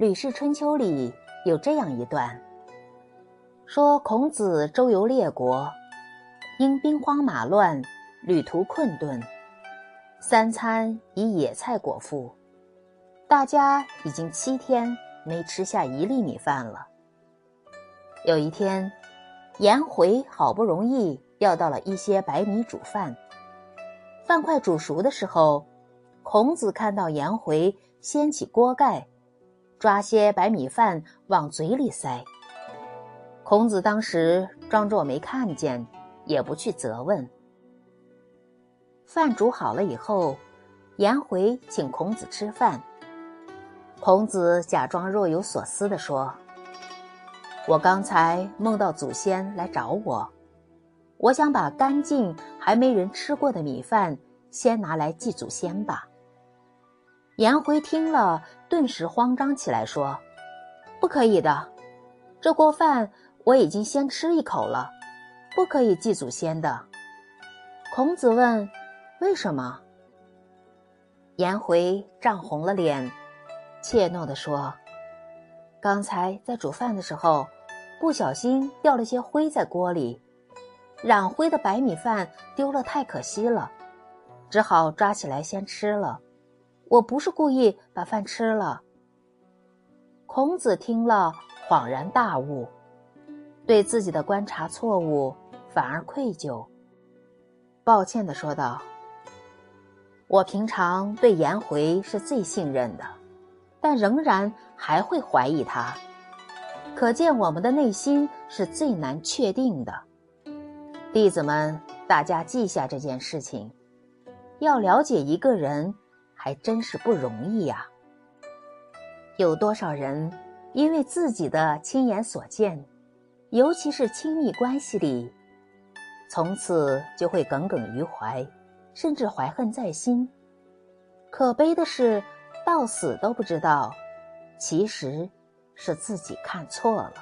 吕氏春秋》里有这样一段，说孔子周游列国，因兵荒马乱，旅途困顿，三餐以野菜果腹，大家已经七天没吃下一粒米饭了。有一天，颜回好不容易要到了一些白米煮饭，饭快煮熟的时候，孔子看到颜回掀起锅盖，抓些白米饭往嘴里塞。孔子当时装作没看见，也不去责问。饭煮好了以后，颜回请孔子吃饭，孔子假装若有所思地说。我刚才梦到祖先来找我，我想把干净还没人吃过的米饭先拿来祭祖先吧。颜回听了，顿时慌张起来，说：“不可以的，这锅饭我已经先吃一口了，不可以祭祖先的。”孔子问：“为什么？”颜回涨红了脸，怯懦地说：“刚才在煮饭的时候。”不小心掉了些灰在锅里，染灰的白米饭丢了太可惜了，只好抓起来先吃了。我不是故意把饭吃了。孔子听了恍然大悟，对自己的观察错误反而愧疚，抱歉的说道：“我平常对颜回是最信任的，但仍然还会怀疑他。”可见我们的内心是最难确定的。弟子们，大家记下这件事情。要了解一个人，还真是不容易呀。有多少人因为自己的亲眼所见，尤其是亲密关系里，从此就会耿耿于怀，甚至怀恨在心。可悲的是，到死都不知道，其实。是自己看错了。